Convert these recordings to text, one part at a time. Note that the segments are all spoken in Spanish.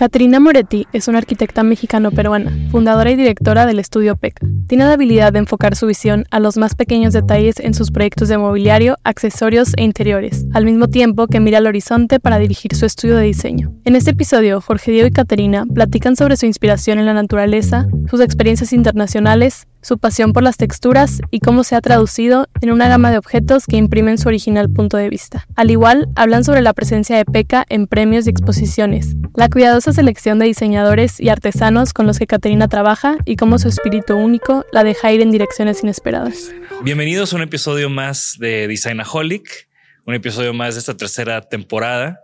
Caterina Moretti es una arquitecta mexicano-peruana, fundadora y directora del estudio PECA. Tiene la habilidad de enfocar su visión a los más pequeños detalles en sus proyectos de mobiliario, accesorios e interiores, al mismo tiempo que mira al horizonte para dirigir su estudio de diseño. En este episodio, Jorge Diego y Caterina platican sobre su inspiración en la naturaleza, sus experiencias internacionales, su pasión por las texturas y cómo se ha traducido en una gama de objetos que imprimen su original punto de vista. Al igual, hablan sobre la presencia de PECA en premios y exposiciones, la cuidadosa selección de diseñadores y artesanos con los que Caterina trabaja y cómo su espíritu único la deja ir en direcciones inesperadas. Bienvenidos a un episodio más de Designaholic, un episodio más de esta tercera temporada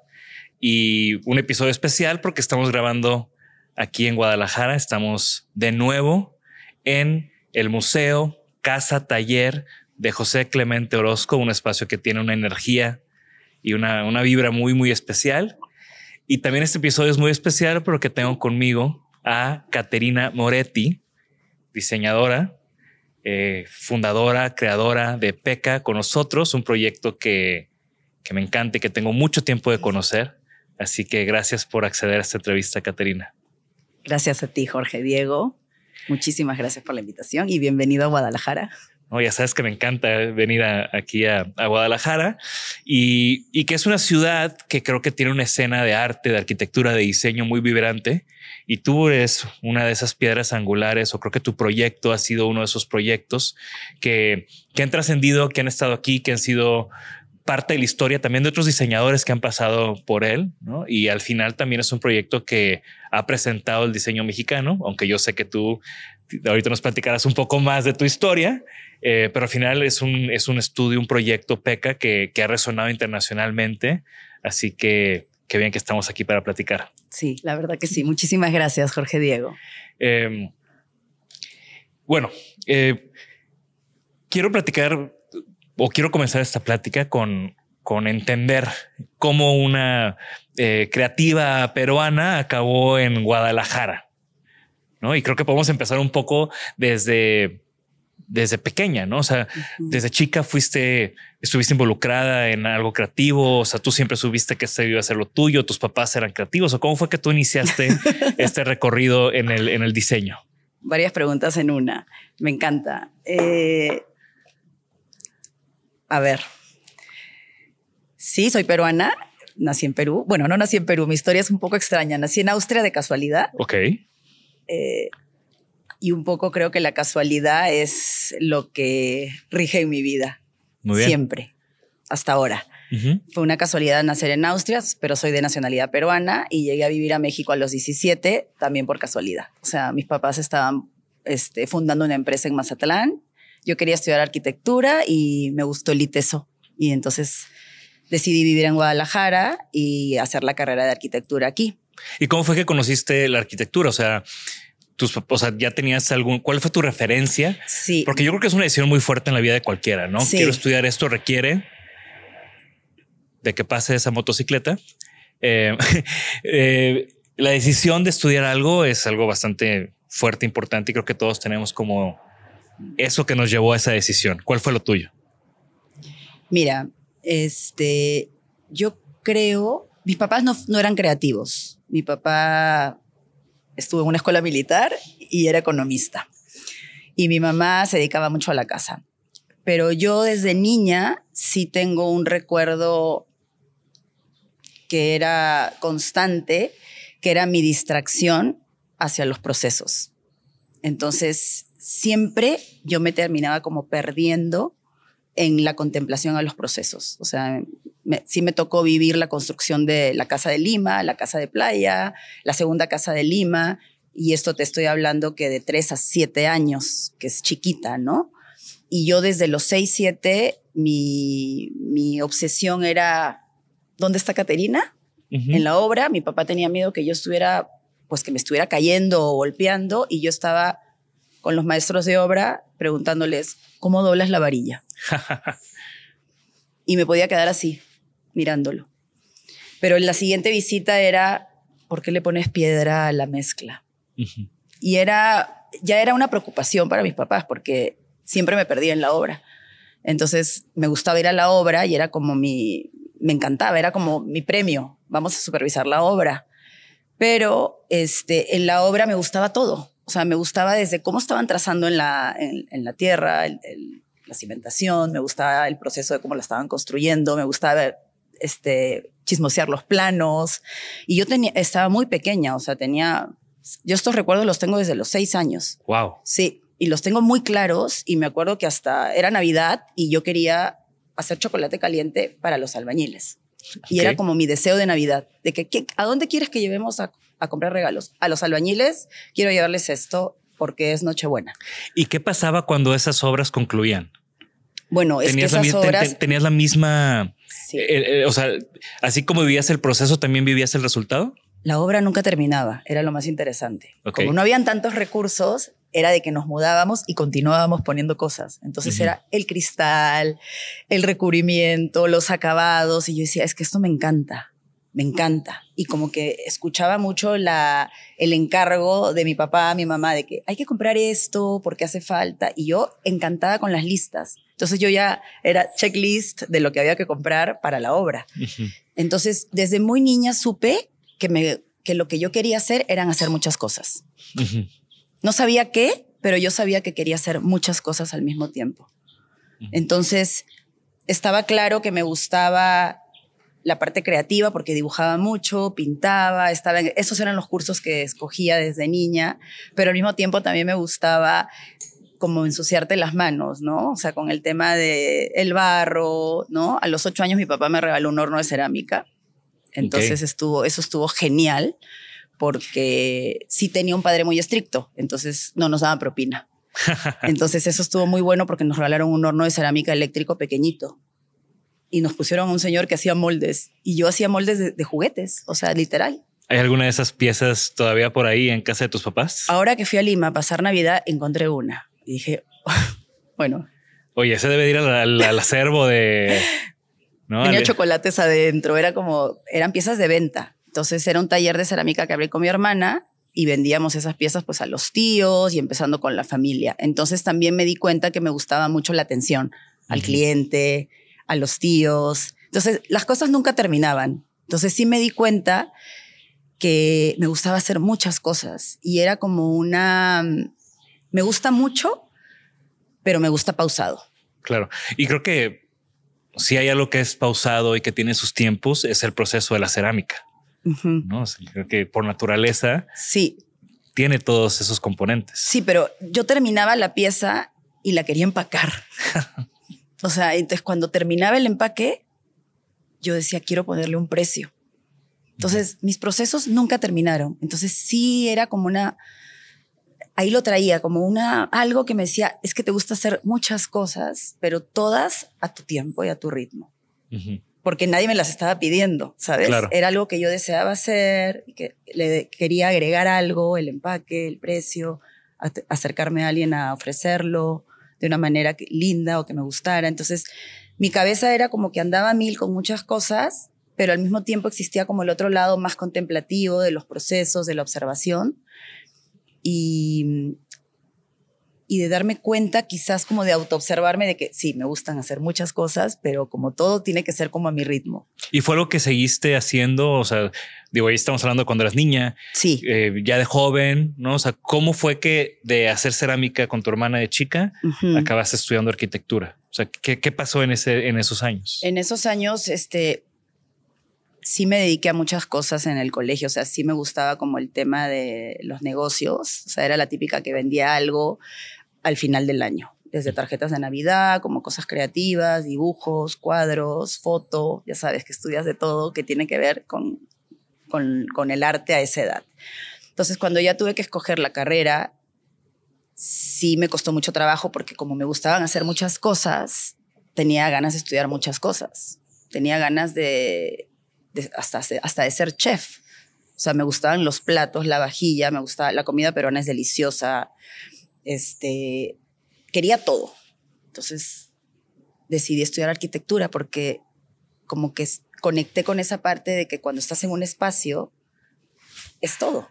y un episodio especial porque estamos grabando aquí en Guadalajara, estamos de nuevo en el museo, casa, taller de José Clemente Orozco, un espacio que tiene una energía y una, una vibra muy, muy especial. Y también este episodio es muy especial porque tengo conmigo a Caterina Moretti, diseñadora, eh, fundadora, creadora de PECA con nosotros, un proyecto que, que me encanta y que tengo mucho tiempo de conocer. Así que gracias por acceder a esta entrevista, Caterina. Gracias a ti, Jorge Diego. Muchísimas gracias por la invitación y bienvenido a Guadalajara. Oh, ya sabes que me encanta venir aquí a, Guadalajara y, y, que es una ciudad que creo que tiene una escena de arte, de arquitectura, de diseño muy vibrante. Y tú eres una de esas piedras angulares, o creo que tu proyecto ha sido uno de esos proyectos que, que han trascendido, que han estado aquí, que han sido parte de la historia también de otros diseñadores que han pasado por él, ¿no? Y al final también es un proyecto que ha presentado el diseño mexicano, aunque yo sé que tú ahorita nos platicarás un poco más de tu historia, eh, pero al final es un, es un estudio, un proyecto PECA que, que ha resonado internacionalmente, así que qué bien que estamos aquí para platicar. Sí, la verdad que sí. Muchísimas gracias, Jorge Diego. Eh, bueno, eh, quiero platicar o quiero comenzar esta plática con, con entender cómo una eh, creativa peruana acabó en Guadalajara. ¿no? Y creo que podemos empezar un poco desde, desde pequeña, ¿no? O sea, desde chica fuiste, estuviste involucrada en algo creativo, o sea, tú siempre subiste que este iba a ser lo tuyo, tus papás eran creativos, o cómo fue que tú iniciaste este recorrido en el, en el diseño. Varias preguntas en una. Me encanta. Eh, a ver. Sí, soy peruana. Nací en Perú. Bueno, no nací en Perú. Mi historia es un poco extraña. Nací en Austria de casualidad. Ok. Eh, y un poco creo que la casualidad es lo que rige en mi vida. Muy bien. Siempre. Hasta ahora. Fue una casualidad nacer en Austria, pero soy de nacionalidad peruana y llegué a vivir a México a los 17 también por casualidad. O sea, mis papás estaban este, fundando una empresa en Mazatlán yo quería estudiar arquitectura y me gustó el ITESO. Y entonces decidí vivir en Guadalajara y hacer la carrera de arquitectura aquí. ¿Y cómo fue que conociste la arquitectura? O sea, tus, o sea, ya tenías algún, ¿cuál fue tu referencia? Sí. Porque yo creo que es una decisión muy fuerte en la vida de cualquiera, ¿no? Sí. Quiero estudiar esto, requiere de que pase esa motocicleta. Eh, eh, la decisión de estudiar algo es algo bastante fuerte, importante y creo que todos tenemos como eso que nos llevó a esa decisión. ¿Cuál fue lo tuyo? Mira, este, yo creo, mis papás no, no eran creativos. Mi papá estuvo en una escuela militar y era economista. Y mi mamá se dedicaba mucho a la casa. Pero yo desde niña sí tengo un recuerdo que era constante, que era mi distracción hacia los procesos. Entonces, siempre yo me terminaba como perdiendo en la contemplación a los procesos. O sea, sí me tocó vivir la construcción de la casa de Lima, la casa de playa, la segunda casa de Lima, y esto te estoy hablando que de tres a siete años, que es chiquita, ¿no? Y yo desde los seis, siete, mi, mi obsesión era, ¿dónde está Caterina? En la obra, mi papá tenía miedo que yo estuviera, pues que me estuviera cayendo o golpeando, y yo estaba con los maestros de obra preguntándoles, ¿cómo doblas la varilla? y me podía quedar así, mirándolo. Pero en la siguiente visita era, ¿por qué le pones piedra a la mezcla? Y era, ya era una preocupación para mis papás porque siempre me perdía en la obra. Entonces me gustaba ir a la obra y era como mi, me encantaba, era como mi premio, vamos a supervisar la obra. Pero este, en la obra me gustaba todo. O sea, me gustaba desde cómo estaban trazando en la, en, la tierra, la cimentación, me gustaba el proceso de cómo la estaban construyendo, me gustaba este, chismosear los planos. Y yo tenía, estaba muy pequeña, o sea, tenía, yo estos recuerdos los tengo desde los seis años. Wow. Sí, y los tengo muy claros y me acuerdo que hasta era Navidad y yo quería hacer chocolate caliente para los albañiles. Y era como mi deseo de Navidad, de que, ¿a dónde quieres que llevemos a, a comprar regalos? A los albañiles quiero llevarles esto porque es Nochebuena. ¿Y qué pasaba cuando esas obras concluían? Bueno, es que esas obras... ¿Tenías la misma... Eh, eh, o sea, así como vivías el proceso, ¿también vivías el resultado? La obra nunca terminaba, era lo más interesante. Como no habían tantos recursos, era de que nos mudábamos y continuábamos poniendo cosas. Entonces era el cristal, el recubrimiento, los acabados. Y yo decía, es que esto me encanta, me encanta. Y como que escuchaba mucho la, el encargo de mi papá, mi mamá, de que hay que comprar esto porque hace falta. Y yo encantada con las listas. Entonces yo ya era checklist de lo que había que comprar para la obra. Entonces, desde muy niña supe que, me, que lo que yo quería hacer eran hacer muchas cosas. No sabía qué, pero yo sabía que quería hacer muchas cosas al mismo tiempo. Entonces, estaba claro que me gustaba la parte creativa porque dibujaba mucho, pintaba, estaba esos eran los cursos que escogía desde niña, pero al mismo tiempo también me gustaba como ensuciarte las manos, ¿no? O sea, con el tema de el barro, ¿no? A los ocho años mi papá me regaló un horno de cerámica, entonces estuvo, eso estuvo genial porque sí tenía un padre muy estricto, entonces no nos daba propina. Entonces eso estuvo muy bueno porque nos regalaron un horno de cerámica eléctrico pequeñito y nos pusieron a un señor que hacía moldes y yo hacía moldes de, juguetes, o sea, literal. ¿Hay alguna de esas piezas todavía por ahí en casa de tus papás? Ahora que fui a Lima a pasar Navidad, encontré una y dije, bueno. Oye, ese debe ir al, acervo de... Tenía chocolates adentro, era como, eran piezas de venta. Entonces era un taller de cerámica que abrí con mi hermana y vendíamos esas piezas pues a los tíos y empezando con la familia. Entonces también me di cuenta que me gustaba mucho la atención al cliente, a los tíos. Entonces las cosas nunca terminaban. Entonces sí me di cuenta que me gustaba hacer muchas cosas y era como una... Me gusta mucho, pero me gusta pausado. Claro. Y creo que si hay algo que es pausado y que tiene sus tiempos, es el proceso de la cerámica. ¿no? creo que por naturaleza sí. tiene todos esos componentes. Sí, pero yo terminaba la pieza y la quería empacar. o sea, entonces cuando terminaba el empaque, yo decía, quiero ponerle un precio. Entonces, mis procesos nunca terminaron. Entonces, sí era como una, ahí lo traía como una, algo que me decía, es que te gusta hacer muchas cosas, pero todas a tu tiempo y a tu ritmo porque nadie me las estaba pidiendo, ¿sabes? Era algo que yo deseaba hacer, que le quería agregar algo, el empaque, el precio, acercarme a alguien a ofrecerlo de una manera linda o que me gustara. Entonces, mi cabeza era como que andaba mil con muchas cosas, pero al mismo tiempo existía como el otro lado más contemplativo de los procesos, de la observación. Y, y de darme cuenta quizás como de autoobservarme de que sí, me gustan hacer muchas cosas, pero como todo tiene que ser como a mi ritmo. ¿Y fue lo que seguiste haciendo? O sea, digo, ahí estamos hablando cuando eras niña. Sí. Eh, ya de joven, ¿no? O sea, ¿cómo fue que de hacer cerámica con tu hermana de chica acabaste estudiando arquitectura? O sea, ¿qué, qué pasó en, ese, en esos años? En esos años, este, sí me dediqué a muchas cosas en el colegio, o sea, sí me gustaba como el tema de los negocios, o sea, era la típica que vendía algo al final del año, desde tarjetas de Navidad, como cosas creativas, dibujos, cuadros, foto, ya sabes que estudias de todo que tiene que ver con, con, con el arte a esa edad. Entonces, cuando ya tuve que escoger la carrera, sí me costó mucho trabajo porque como me gustaban hacer muchas cosas, tenía ganas de estudiar muchas cosas. Tenía ganas de hasta, hasta de ser chef. O sea, me gustaban los platos, la vajilla, me gustaba, la comida peruana es deliciosa. Este, quería todo. Entonces decidí estudiar arquitectura porque como que conecté con esa parte de que cuando estás en un espacio es todo.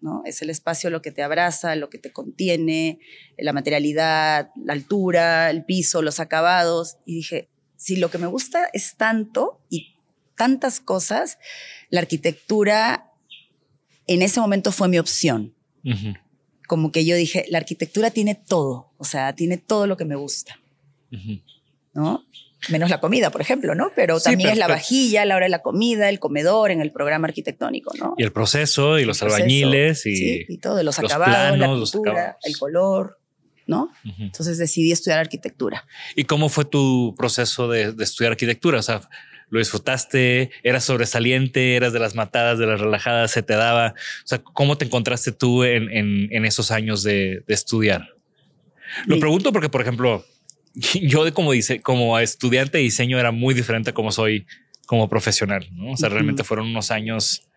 ¿no? Es el espacio lo que te abraza, lo que te contiene, la materialidad, la altura, el piso, los acabados. Y dije, si lo que me gusta es tanto y tantas cosas, la arquitectura en ese momento fue mi opción. Como que yo dije, la arquitectura tiene todo, o sea, tiene todo lo que me gusta. ¿No? Menos la comida, por ejemplo, ¿no? Pero también es la vajilla, la hora de la comida, el comedor en el programa arquitectónico, ¿no? Y el proceso y los albañiles y, sí, y todo, los, acabados, la pintura, el color, ¿no? Entonces decidí estudiar arquitectura. ¿Y cómo fue tu proceso de, de estudiar arquitectura? O sea, lo disfrutaste, eras sobresaliente, eras de las matadas, de las relajadas, se te daba. O sea, ¿cómo te encontraste tú en, en, esos años de, estudiar? Lo pregunto porque, por ejemplo, yo de como dice, como estudiante de diseño era muy diferente a como soy como profesional. ¿no? O sea, realmente fueron unos años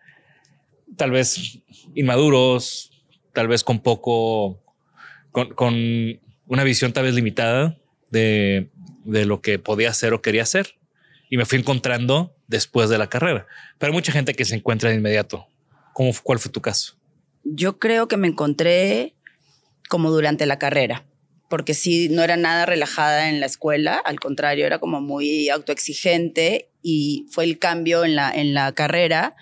tal vez inmaduros, tal vez con poco, con, con una visión tal vez limitada de, de lo que podía hacer o quería hacer y me fui encontrando después de la carrera. Pero hay mucha gente que se encuentra de inmediato. ¿Cómo, ¿Cuál fue tu caso? Yo creo que me encontré como durante la carrera, porque sí, no era nada relajada en la escuela, al contrario, era como muy autoexigente y fue el cambio en la, en la carrera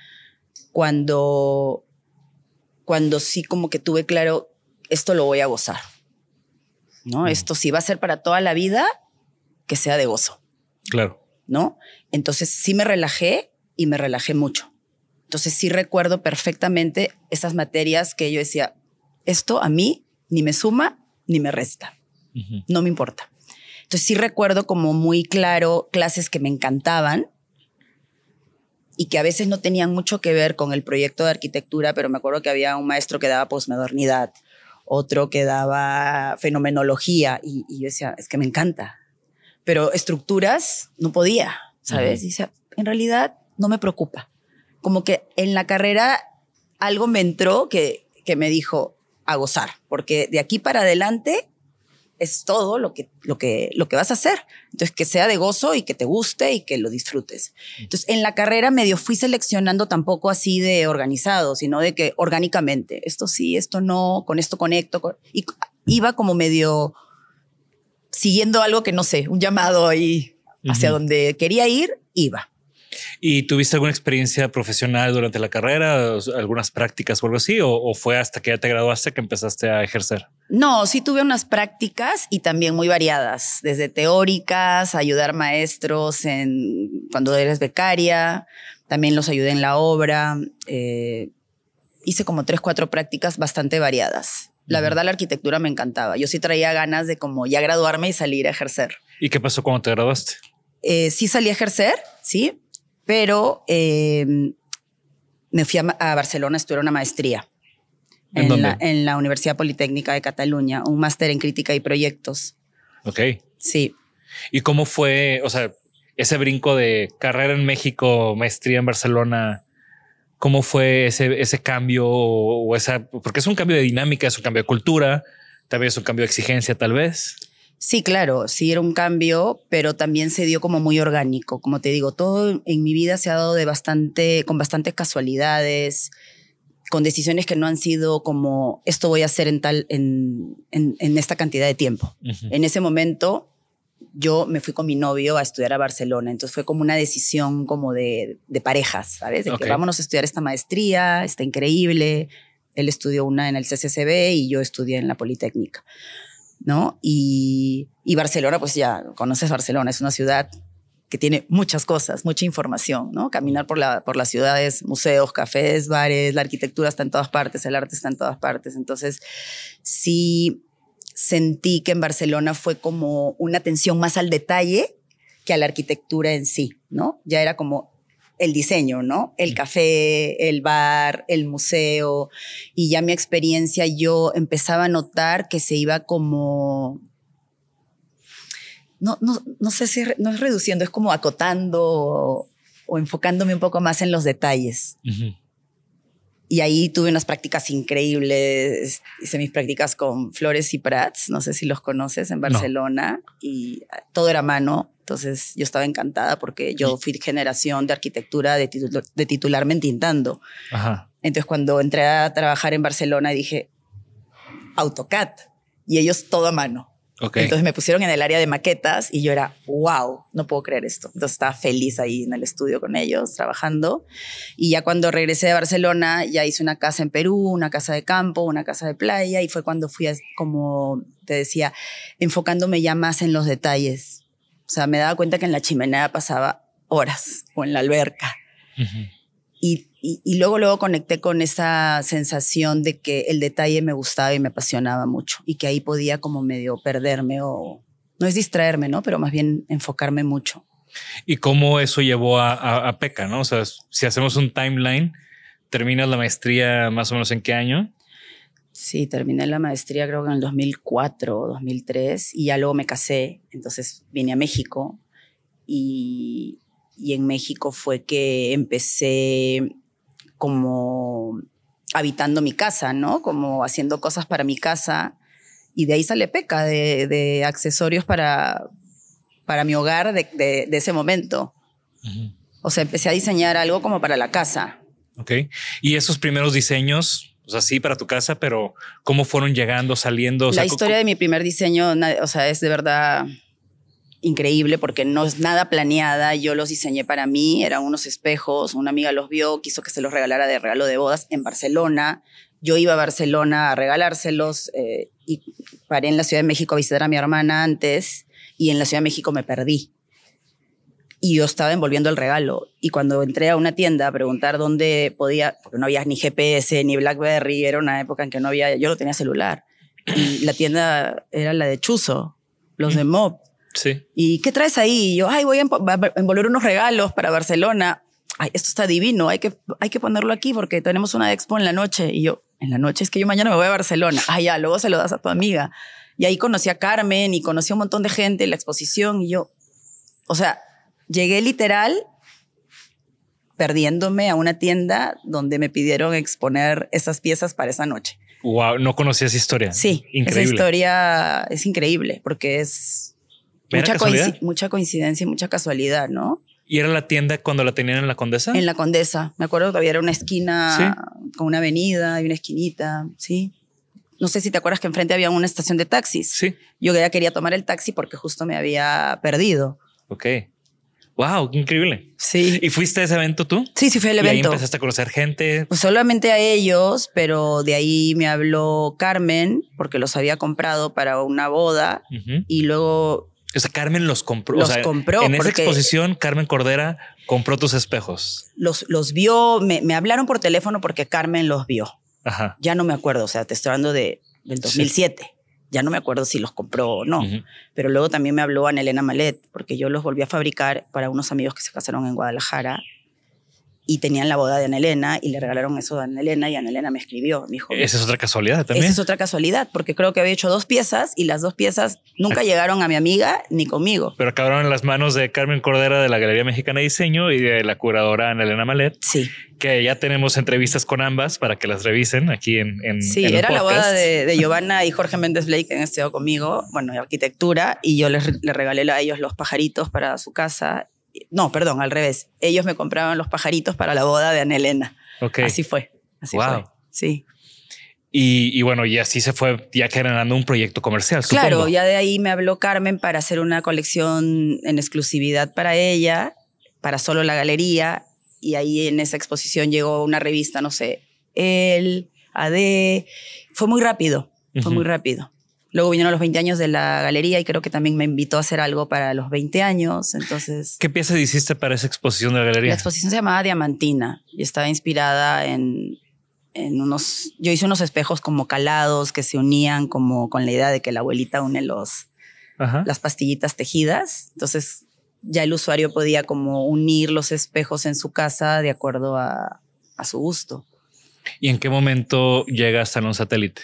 cuando, cuando sí como que tuve claro, esto lo voy a gozar. ¿no? Esto sí va a ser para toda la vida, que sea de gozo. Claro. ¿No? Entonces sí me relajé y me relajé mucho. Entonces sí recuerdo perfectamente esas materias que yo decía, esto a mí ni me suma ni me resta, no me importa. Entonces sí recuerdo como muy claro clases que me encantaban y que a veces no tenían mucho que ver con el proyecto de arquitectura, pero me acuerdo que había un maestro que daba posmodernidad, otro que daba fenomenología y, y yo decía, es que me encanta, pero estructuras no podía, ¿sabes? Dice, en realidad no me preocupa. Como que en la carrera algo me entró que, que me dijo a gozar, porque de aquí para adelante es todo lo que, lo, que, lo que vas a hacer. Entonces, que sea de gozo y que te guste y que lo disfrutes. Entonces, en la carrera medio fui seleccionando tampoco así de organizado, sino de que orgánicamente, esto sí, esto no, con esto conecto. y iba como medio siguiendo algo que no sé, un llamado ahí hacia donde quería ir, iba. ¿Y tuviste alguna experiencia profesional durante la carrera, algunas prácticas o algo así? ¿O, fue hasta que ya te graduaste que empezaste a ejercer? No, sí tuve unas prácticas y también muy variadas, desde teóricas, ayudar maestros en cuando eres becaria, también los ayudé en la obra. Eh, hice como tres, cuatro prácticas bastante variadas la verdad la arquitectura me encantaba. Yo sí traía ganas de como ya graduarme y salir a ejercer. ¿Y qué pasó cuando te graduaste? Eh, sí salí a ejercer, sí, pero em, me fui a, Barcelona a estudiar una maestría. ¿En, La, en la Universidad Politécnica de Cataluña, un máster en crítica y proyectos. Ok. Sí. ¿Y cómo fue, o sea, ese brinco de carrera en México, maestría en Barcelona? ¿Cómo fue ese, ese cambio o esa, porque es un cambio de dinámica, es un cambio de cultura, tal vez es un cambio de exigencia, tal vez? Sí, claro, sí era un cambio, pero también se dio como muy orgánico. Como te digo, todo en mi vida se ha dado de bastante, con bastantes casualidades, con decisiones que no han sido como esto voy a hacer en tal en, en, esta cantidad de tiempo. En ese momento yo me fui con mi novio a estudiar a Barcelona, entonces fue como una decisión como de, de parejas, ¿sabes? De que vámonos a estudiar esta maestría, está increíble. Él estudió una en el CCCB y yo estudié en la Politécnica, ¿no? Y, y Barcelona, pues ya conoces Barcelona, es una ciudad que tiene muchas cosas, mucha información, ¿no? Caminar por, la, por las ciudades, museos, cafés, bares, la arquitectura está en todas partes, el arte está en todas partes. Entonces, sí sentí que en Barcelona fue como una atención más al detalle que a la arquitectura en sí, ¿no? Ya era como el diseño, ¿no? El café, el bar, el museo. Y ya mi experiencia, yo empezaba a notar que se iba como no, no, no sé si no es reduciendo, es como acotando o, enfocándome un poco más en los detalles. Y ahí tuve unas prácticas increíbles. Hice mis prácticas con Flores y Prats, no sé si los conoces, en Barcelona. Y todo era mano. Entonces yo estaba encantada porque yo fui generación de arquitectura de, de titularme en tintando. Entonces cuando entré a trabajar en Barcelona dije, AutoCAD. Y ellos todo a mano. Entonces me pusieron en el área de maquetas y yo era, wow, no puedo creer esto. Entonces estaba feliz ahí en el estudio con ellos, trabajando. Y ya cuando regresé de Barcelona, ya hice una casa en Perú, una casa de campo, una casa de playa y fue cuando fui, como te decía, enfocándome ya más en los detalles. O sea, me daba cuenta que en la chimenea pasaba horas o en la alberca. y, y, luego, luego conecté con esa sensación de que el detalle me gustaba y me apasionaba mucho y que ahí podía como medio perderme o no es distraerme, ¿no? Pero más bien enfocarme mucho. ¿Y cómo eso llevó a, a, PECA, no? O sea, si hacemos un timeline, ¿terminas la maestría más o menos en qué año? Sí, terminé la maestría creo que en el 2004 o 2003 y ya luego me casé, entonces vine a México y, y en México fue que empecé como habitando mi casa, ¿no? Como haciendo cosas para mi casa. Y de ahí sale Peca, de, accesorios para, para mi hogar de, ese momento. O sea, empecé a diseñar algo como para la casa. Ok. Y esos primeros diseños, o sea, sí para tu casa, pero ¿cómo fueron llegando, saliendo? la historia de mi primer diseño, o sea, es de verdad increíble porque no es nada planeada, yo los diseñé para mí, eran unos espejos, una amiga los vio, quiso que se los regalara de regalo de bodas en Barcelona, yo iba a Barcelona a regalárselos eh, y paré en la Ciudad de México a visitar a mi hermana antes y en la Ciudad de México me perdí. Y yo estaba envolviendo el regalo. Y cuando entré a una tienda a preguntar dónde podía, porque no había ni GPS ni Blackberry, era una época en que no había, yo no tenía celular. Y la tienda era la de Chuzo, los de Mob. Sí. ¿Y qué traes ahí? Y yo, ay, voy a envolver unos regalos para Barcelona. Ay, esto está divino, hay que, hay que ponerlo aquí porque tenemos una expo en la noche. Y yo, en la noche, es que yo mañana me voy a Barcelona. Ah, ya, luego se lo das a tu amiga. Y ahí conocí a Carmen y conocí a un montón de gente en la exposición. Y yo, o sea, llegué literal perdiéndome a una tienda donde me pidieron exponer esas piezas para esa noche. Wow, no conocía esa historia. Sí, increíble. esa historia es increíble porque es Mucha, coincidencia y mucha casualidad, ¿no? ¿Y era la tienda cuando la tenían en la Condesa? En la Condesa. Me acuerdo que había una esquina con una avenida y una esquinita, sí. No sé si te acuerdas que enfrente había una estación de taxis. Sí. Yo ya quería tomar el taxi porque justo me había perdido. Ok. Wow, qué increíble. Sí. ¿Y fuiste a ese evento tú? Sí, sí, fui al evento. Y ahí empezaste a conocer gente. Pues solamente a ellos, pero de ahí me habló Carmen porque los había comprado para una boda y luego o sea, Carmen los compró. Los compró. En esa exposición, Carmen Cordera compró tus espejos. Los, los vio, me, me, hablaron por teléfono porque Carmen los vio. Ajá. Ya no me acuerdo, o sea, te estoy hablando de, del 2007. Ya no me acuerdo si los compró o no. Pero luego también me habló Ana Elena Malet, porque yo los volví a fabricar para unos amigos que se casaron en Guadalajara y tenían la boda de Ana Elena y le regalaron eso a Ana Elena y Ana Elena me escribió, me dijo. Esa es otra casualidad también. Esa es otra casualidad, porque creo que había hecho dos piezas y las dos piezas nunca llegaron a mi amiga ni conmigo. Pero acabaron en las manos de Carmen Cordera de la Galería Mexicana de Diseño y de la curadora Ana Elena Malet. Sí. Que ya tenemos entrevistas con ambas para que las revisen aquí en. en sí, era la boda de, de, Giovanna y Jorge Méndez Blake que han estado conmigo, bueno, de arquitectura, y yo les, les regalé a ellos los pajaritos para su casa no, perdón, al revés. Ellos me compraban los pajaritos para la boda de Ana Elena. Así fue. Así fue. sí. Y, bueno, y así se fue ya generando un proyecto comercial. Claro, ya de ahí me habló Carmen para hacer una colección en exclusividad para ella, para solo la galería. Y ahí en esa exposición llegó una revista, no sé, él, AD. Fue muy rápido, fue muy rápido. Luego vinieron los 20 años de la galería y creo que también me invitó a hacer algo para los 20 años. Entonces. ¿Qué pieza hiciste para esa exposición de la galería? La exposición se llamaba Diamantina y estaba inspirada en en unos, yo hice unos espejos como calados que se unían como con la idea de que la abuelita une los, las pastillitas tejidas. Entonces ya el usuario podía como unir los espejos en su casa de acuerdo a, a su gusto. ¿Y en qué momento llega Salón Satélite?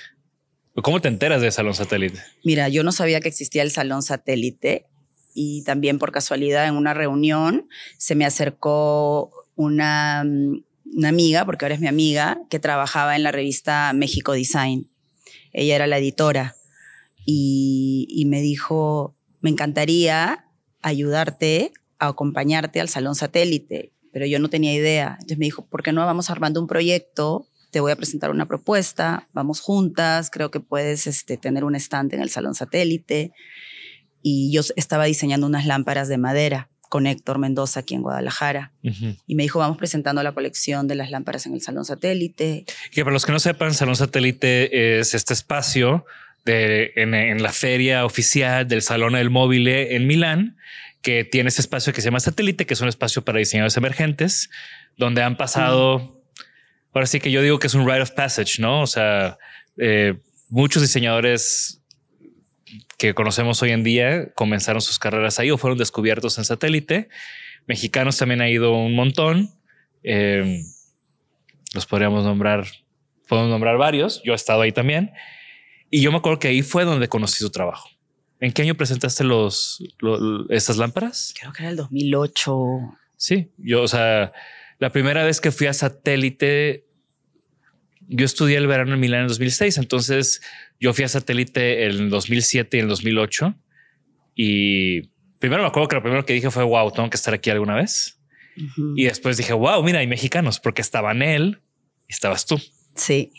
¿Cómo te enteras de Salón Satélite? Mira, yo no sabía que existía el Salón Satélite y también por casualidad en una reunión se me acercó una mm, una amiga, porque ahora es mi amiga, que trabajaba en la revista México Design. Ella era la editora y, me dijo, me encantaría ayudarte a acompañarte al Salón Satélite, pero yo no tenía idea. Entonces me dijo, ¿por qué no vamos armando un proyecto? Te voy a presentar una propuesta, vamos juntas, creo que puedes este, tener un stand en el Salón Satélite. Y yo estaba diseñando unas lámparas de madera con Héctor Mendoza aquí en Guadalajara. Y me dijo, vamos presentando la colección de las lámparas en el Salón Satélite. Que para los que no sepan, Salón Satélite es este espacio de, en, la feria oficial del Salón del Móvil en Milán, que tiene ese espacio que se llama Satélite, que es un espacio para diseñadores emergentes, donde han pasado, ahora sí que yo digo que es un rite of passage, ¿no? O sea, eh, muchos diseñadores que conocemos hoy en día comenzaron sus carreras ahí o fueron descubiertos en satélite. Mexicanos también ha ido un montón. Eh, los podríamos nombrar, podemos nombrar varios. Yo he estado ahí también. Y yo me acuerdo que ahí fue donde conocí su trabajo. ¿En qué año presentaste los, esas lámparas? Creo que era el 2008. Sí, yo, o sea, la primera vez que fui a satélite, yo estudié el verano en Milán en 2006, entonces yo fui a satélite en 2007 y en 2008 y primero me acuerdo que lo primero que dije fue wow, tengo que estar aquí alguna vez. Y después dije wow, mira, hay mexicanos porque estaban él y estabas tú. Sí.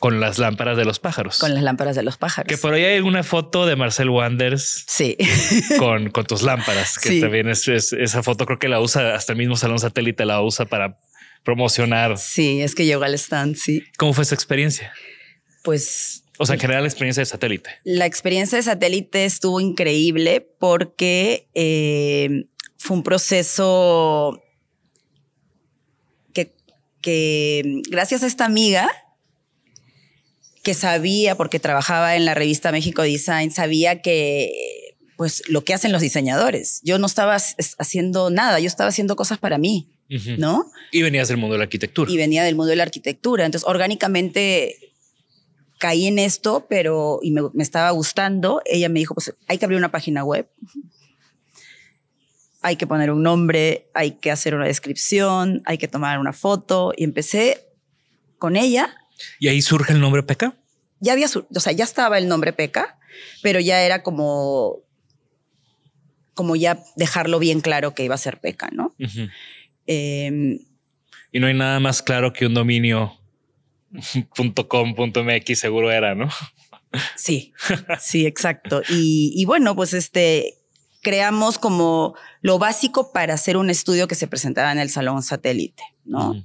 Con las lámparas de los pájaros. Con las lámparas de los pájaros. Que por ahí hay una foto de Marcel Wanders. Sí. Con, con tus lámparas, que también es, esa foto creo que la usa hasta el mismo salón satélite la usa para promocionar. Sí, es que llegó al stand, sí. ¿Cómo fue esa experiencia? Pues o sea, en general la experiencia de satélite. La experiencia de satélite estuvo increíble porque eh, fue un proceso que, que, gracias a esta amiga que sabía, porque trabajaba en la revista México Design, sabía que pues lo que hacen los diseñadores. Yo no estaba haciendo nada, yo estaba haciendo cosas para mí, ¿no? Y venías del mundo de la arquitectura. Y venía del mundo de la arquitectura. Entonces, orgánicamente caí en esto, pero y me, estaba gustando. Ella me dijo, pues hay que abrir una página web, hay que poner un nombre, hay que hacer una descripción, hay que tomar una foto. Y empecé con ella. ¿Y ahí surge el nombre Peca? Ya había, o sea, ya estaba el nombre Peca, pero ya era como, como ya dejarlo bien claro que iba a ser Peca, ¿no? Em, y no hay nada más claro que un dominio .com.mx seguro era, ¿no? Sí, sí, exacto. Y, bueno, pues este, creamos como lo básico para hacer un estudio que se presentara en el Salón Satélite, ¿no?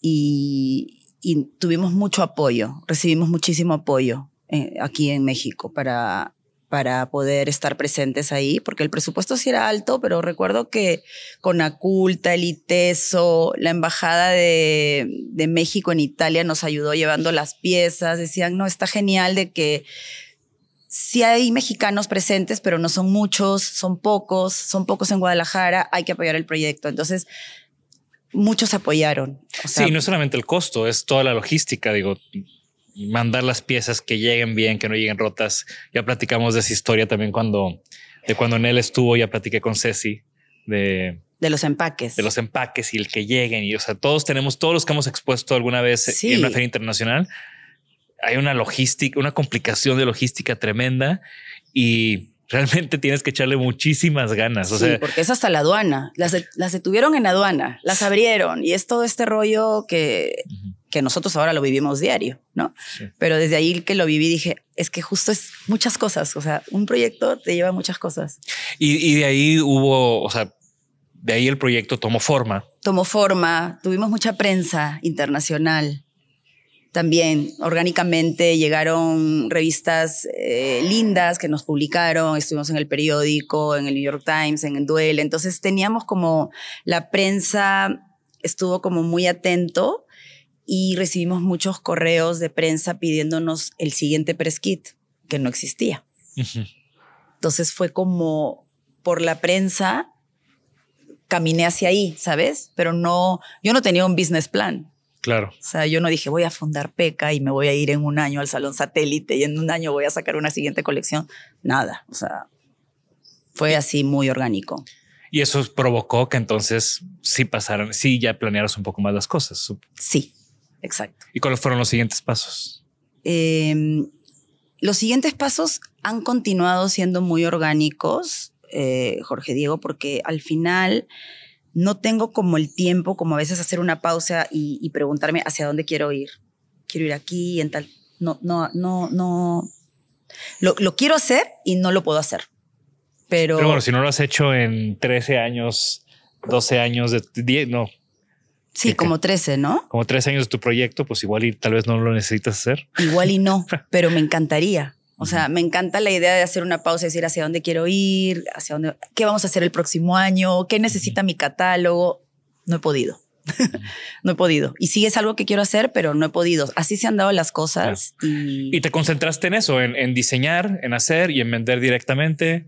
y, tuvimos mucho apoyo, recibimos muchísimo apoyo eh, aquí en México para, para poder estar presentes ahí, porque el presupuesto sí era alto, pero recuerdo que con Aculta, el ITESO, la Embajada de, México en Italia nos ayudó llevando las piezas, decían, no, está genial de que sí hay mexicanos presentes, pero no son muchos, son pocos, son pocos en Guadalajara, hay que apoyar el proyecto. Entonces, muchos apoyaron. sí, no solamente el costo, es toda la logística, digo, mandar las piezas que lleguen bien, que no lleguen rotas. Ya platicamos de esa historia también cuando, de cuando en él estuvo, ya platiqué con Ceci de... De los empaques. De los empaques y el que lleguen. Y o sea, todos tenemos, todos los que hemos expuesto alguna vez en una feria internacional, hay una logística, una complicación de logística tremenda y realmente tienes que echarle muchísimas ganas. O sea, porque es hasta la aduana. Las, las detuvieron en aduana, las abrieron y es todo este rollo que que nosotros ahora lo vivimos diario, ¿no? Pero desde ahí que lo viví dije, es que justo es muchas cosas, o sea, un proyecto te lleva muchas cosas. Y, y de ahí hubo, o sea, de ahí el proyecto tomó forma. Tomó forma, tuvimos mucha prensa internacional también orgánicamente llegaron revistas eh, lindas que nos publicaron, estuvimos en el periódico, en el New York Times, en el Duel, entonces teníamos como la prensa estuvo como muy atento y recibimos muchos correos de prensa pidiéndonos el siguiente press kit que no existía. Entonces fue como por la prensa caminé hacia ahí, ¿sabes? Pero no, yo no tenía un business plan. Claro. O sea, yo no dije voy a fundar PECA y me voy a ir en un año al Salón Satélite y en un año voy a sacar una siguiente colección. Nada. O sea, fue así muy orgánico. Y eso provocó que entonces sí pasaran, sí ya planearas un poco más las cosas. Sí, exacto. ¿Y cuáles fueron los siguientes pasos? Em, los siguientes pasos han continuado siendo muy orgánicos, eh, Jorge Diego, porque al final no tengo como el tiempo, como a veces hacer una pausa y, preguntarme hacia dónde quiero ir. Quiero ir aquí, en tal. No, no, no, no. Lo, quiero hacer y no lo puedo hacer. Pero, Pero bueno, si no lo has hecho en 13 años, 12 años, de 10, no. Sí, como 13, ¿no? Como 13 años de tu proyecto, pues igual y tal vez no lo necesitas hacer. Igual y no, pero me encantaría. O sea, me encanta la idea de hacer una pausa y decir hacia dónde quiero ir, hacia dónde, qué vamos a hacer el próximo año, qué necesita mi catálogo. No he podido. no he podido. Y sí es algo que quiero hacer, pero no he podido. Así se han dado las cosas. Y... te concentraste en eso, en, diseñar, en hacer y en vender directamente.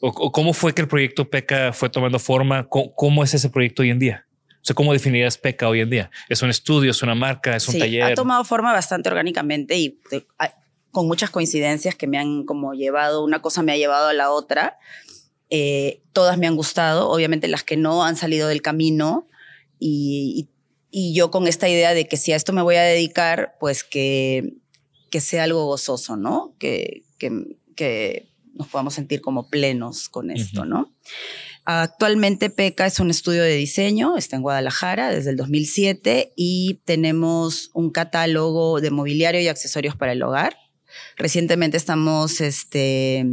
¿O, cómo fue que el proyecto PECA fue tomando forma? ¿Cómo, es ese proyecto hoy en día? O sea, ¿cómo definirías PECA hoy en día? ¿Es un estudio, es una marca, es un taller? Ha tomado forma bastante orgánicamente y con muchas coincidencias que me han como llevado, una cosa me ha llevado a la otra. Eh, todas me han gustado, obviamente las que no han salido del camino y, y, yo con esta idea de que si a esto me voy a dedicar, pues que, que sea algo gozoso, ¿no? Que, que, que nos podamos sentir como plenos con esto, ¿no? Actualmente PECA es un estudio de diseño, está en Guadalajara desde el 2007 y tenemos un catálogo de mobiliario y accesorios para el hogar. Recientemente estamos este,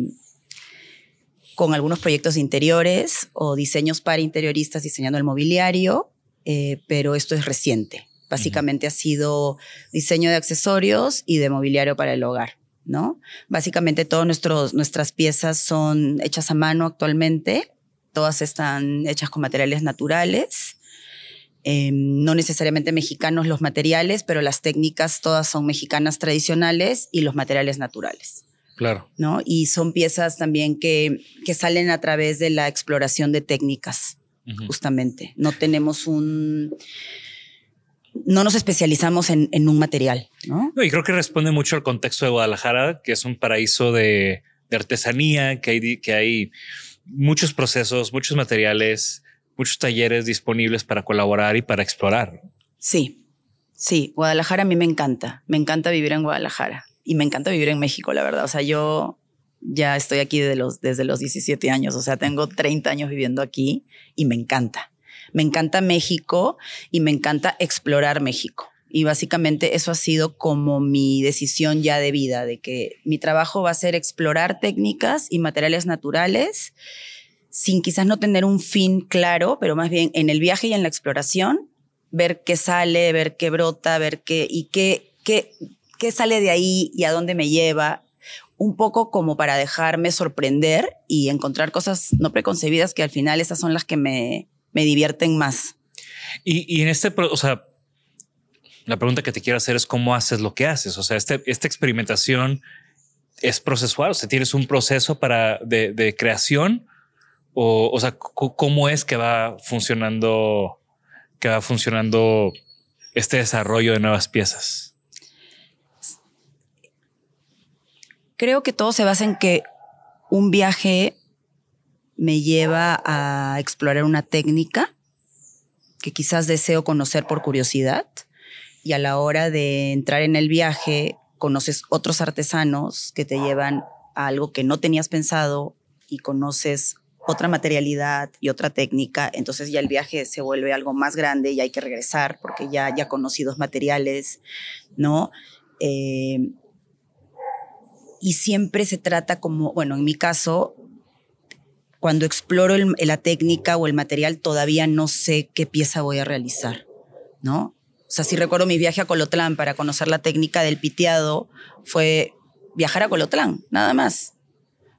con algunos proyectos interiores o diseños para interioristas diseñando el mobiliario, eh, pero esto es reciente. Básicamente ha sido diseño de accesorios y de mobiliario para el hogar. ¿no? Básicamente todas nuestras piezas son hechas a mano actualmente, todas están hechas con materiales naturales Em, no necesariamente mexicanos los materiales, pero las técnicas todas son mexicanas tradicionales y los materiales naturales. Claro. ¿no? Y son piezas también que, que salen a través de la exploración de técnicas, justamente. No tenemos un... No nos especializamos en, en un material, ¿no? Y creo que responde mucho al contexto de Guadalajara, que es un paraíso de, de artesanía, que hay, que hay muchos procesos, muchos materiales, muchos talleres disponibles para colaborar y para explorar. Sí, sí, Guadalajara a mí me encanta, me encanta vivir en Guadalajara y me encanta vivir en México, la verdad. O sea, yo ya estoy aquí desde los, desde los 17 años, o sea, tengo 30 años viviendo aquí y me encanta. Me encanta México y me encanta explorar México. Y básicamente eso ha sido como mi decisión ya de vida, de que mi trabajo va a ser explorar técnicas y materiales naturales sin quizás no tener un fin claro, pero más bien en el viaje y en la exploración, ver qué sale, ver qué brota, ver qué y qué, qué, qué sale de ahí y a dónde me lleva, un poco como para dejarme sorprender y encontrar cosas no preconcebidas que al final esas son las que me, me divierten más. Y, y en este, o sea, la pregunta que te quiero hacer es cómo haces lo que haces. O sea, este, esta experimentación es procesual. O sea, tienes un proceso para de, de creación o, o sea, cómo es que va funcionando, que va funcionando este desarrollo de nuevas piezas. Creo que todo se basa en que un viaje me lleva a explorar una técnica que quizás deseo conocer por curiosidad y a la hora de entrar en el viaje conoces otros artesanos que te llevan a algo que no tenías pensado y conoces otra materialidad y otra técnica, entonces ya el viaje se vuelve algo más grande y hay que regresar porque ya, ya conocí dos materiales, ¿no? Eh, y siempre se trata como, bueno, en mi caso, cuando exploro la técnica o el material, todavía no sé qué pieza voy a realizar, ¿no? O sea, si recuerdo mi viaje a Colotlán para conocer la técnica del piteado, fue viajar a Colotlán, nada más.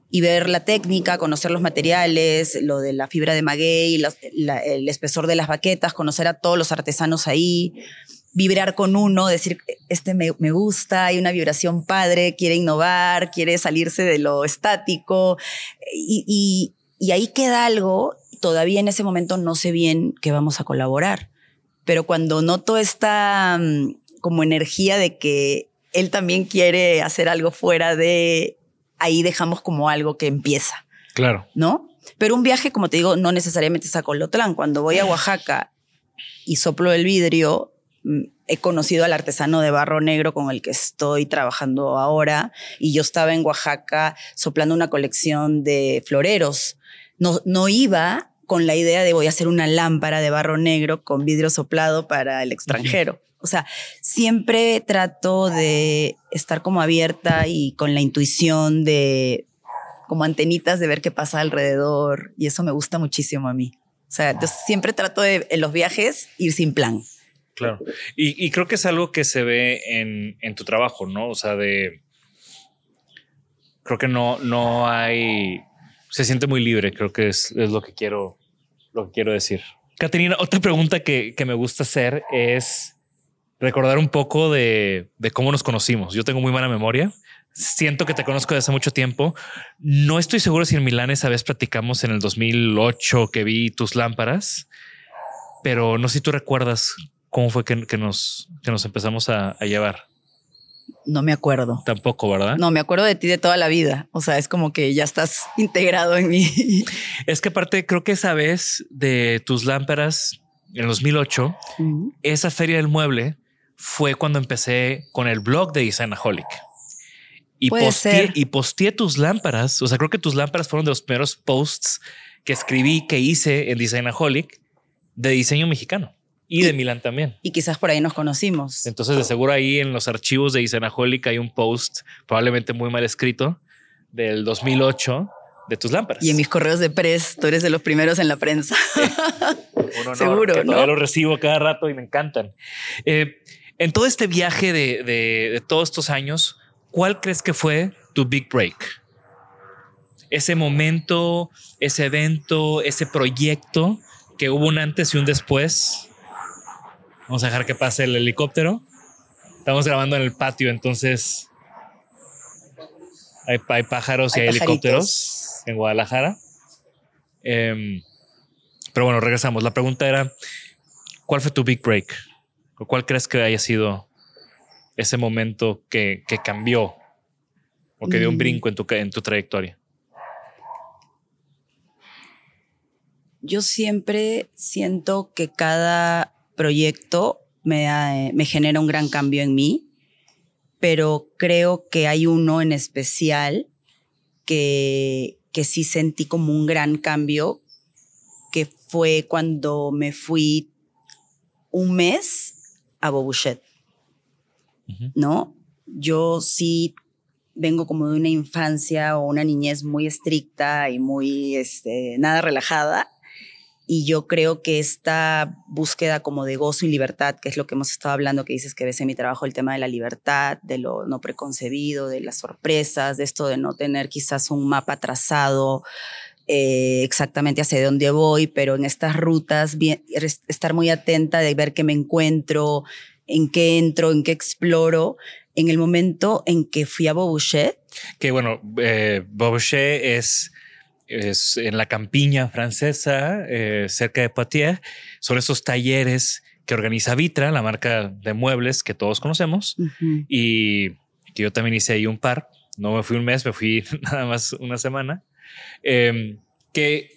Y ver la técnica, conocer los materiales, lo de la fibra de maguey, el espesor de las baquetas, conocer a todos los artesanos ahí, vibrar con uno, decir, este me, gusta, hay una vibración padre, quiere innovar, quiere salirse de lo estático, y, y ahí queda algo, todavía en ese momento no sé bien que vamos a colaborar, pero cuando noto esta mm, como energía de que él también quiere hacer algo fuera de ahí dejamos como algo que empieza. Claro. ¿No? Pero un viaje, como te digo, no necesariamente es a Colotlán. Cuando voy a Oaxaca y soplo el vidrio, mm, he conocido al artesano de barro negro con el que estoy trabajando ahora y yo estaba en Oaxaca soplando una colección de floreros. No, no iba con la idea de voy a hacer una lámpara de barro negro con vidrio soplado para el extranjero. O sea, siempre trato de estar como abierta y con la intuición de como antenitas de ver qué pasa alrededor y eso me gusta muchísimo a mí. O sea, siempre trato de en los viajes ir sin plan. Claro. Y, creo que es algo que se ve en, tu trabajo, ¿no? O sea, de... Creo que no, no hay... Se siente muy libre, creo que es, lo que quiero, lo que quiero decir. Caterina, otra pregunta que, que me gusta hacer es recordar un poco de, cómo nos conocimos. Yo tengo muy mala memoria. Siento que te conozco desde hace mucho tiempo. No estoy seguro si en Milán esa vez platicamos en el 2008 que vi tus lámparas, pero no sé si tú recuerdas cómo fue que, nos, que nos empezamos a, llevar. No me acuerdo. Tampoco, ¿verdad? No, me acuerdo de ti de toda la vida. O sea, es como que ya estás integrado en mí. Es que aparte creo que esa vez de tus lámparas en el 2008, esa feria del mueble fue cuando empecé con el blog de Designaholic. Y posteé, y posteé tus lámparas. O sea, creo que tus lámparas fueron de los primeros posts que escribí, que hice en Designaholic de diseño mexicano y, de Milán también. Y quizás por ahí nos conocimos. Entonces, de seguro ahí en los archivos de Designaholic hay un post, probablemente muy mal escrito, del 2008 de tus lámparas. Y en mis correos de press, tú eres de los primeros en la prensa. Seguro, ¿no? Lo recibo cada rato y me encantan. Eh, en todo este viaje de, todos estos años, ¿cuál crees que fue tu big break? Ese momento, ese evento, ese proyecto que hubo un antes y un después. Vamos a dejar que pase el helicóptero. Estamos grabando en el patio, entonces hay, pájaros y hay helicópteros en Guadalajara. Em, pero bueno, regresamos. La pregunta era, ¿cuál fue tu big break? ¿Cuál crees que haya sido ese momento que, cambió o que dio un mm. brinco en tu, en tu trayectoria? Yo siempre siento que cada proyecto me, me genera un gran cambio en mí, pero creo que hay uno en especial que, que sí sentí como un gran cambio, que fue cuando me fui un mes a Bobuchet, ¿no? Yo sí vengo como de una infancia o una niñez muy estricta y muy, este, nada relajada. Y yo creo que esta búsqueda como de gozo y libertad, que es lo que hemos estado hablando, que dices que ves en mi trabajo el tema de la libertad, de lo no preconcebido, de las sorpresas, de esto de no tener quizás un mapa trazado, eh, exactamente hacia dónde voy, pero en estas rutas estar muy atenta de ver qué me encuentro, en qué entro, en qué exploro. En el momento en que fui a Bobuchet. Que bueno, eh, Bobuchet es, es en la campiña francesa, eh, cerca de Poitiers. Son esos talleres que organiza Vitra, la marca de muebles que todos conocemos. Y que yo también hice ahí un par. No me fui un mes, me fui nada más una semana. Em, que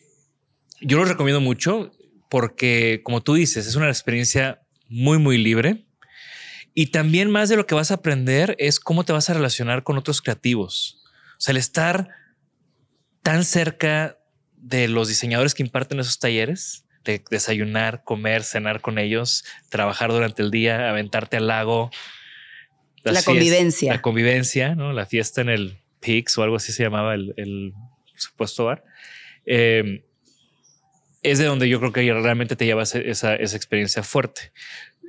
yo lo recomiendo mucho porque, como tú dices, es una experiencia muy, muy libre. Y también más de lo que vas a aprender es cómo te vas a relacionar con otros creativos. O sea, el estar tan cerca de los diseñadores que imparten esos talleres, de desayunar, comer, cenar con ellos, trabajar durante el día, aventarte al lago. La convivencia. La convivencia, ¿no? La fiesta en el Pix o algo así se llamaba el, supuesto bar. Em, es de donde yo creo que realmente te llevas esa, esa experiencia fuerte.